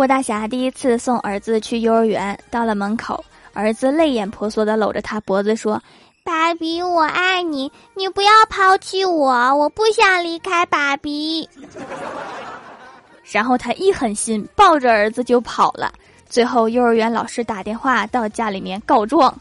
郭大侠第一次送儿子去幼儿园，到了门口，儿子泪眼婆娑的搂着他脖子说：“爸比，我爱你，你不要抛弃我，我不想离开爸比。”然后他一狠心，抱着儿子就跑了。最后，幼儿园老师打电话到家里面告状。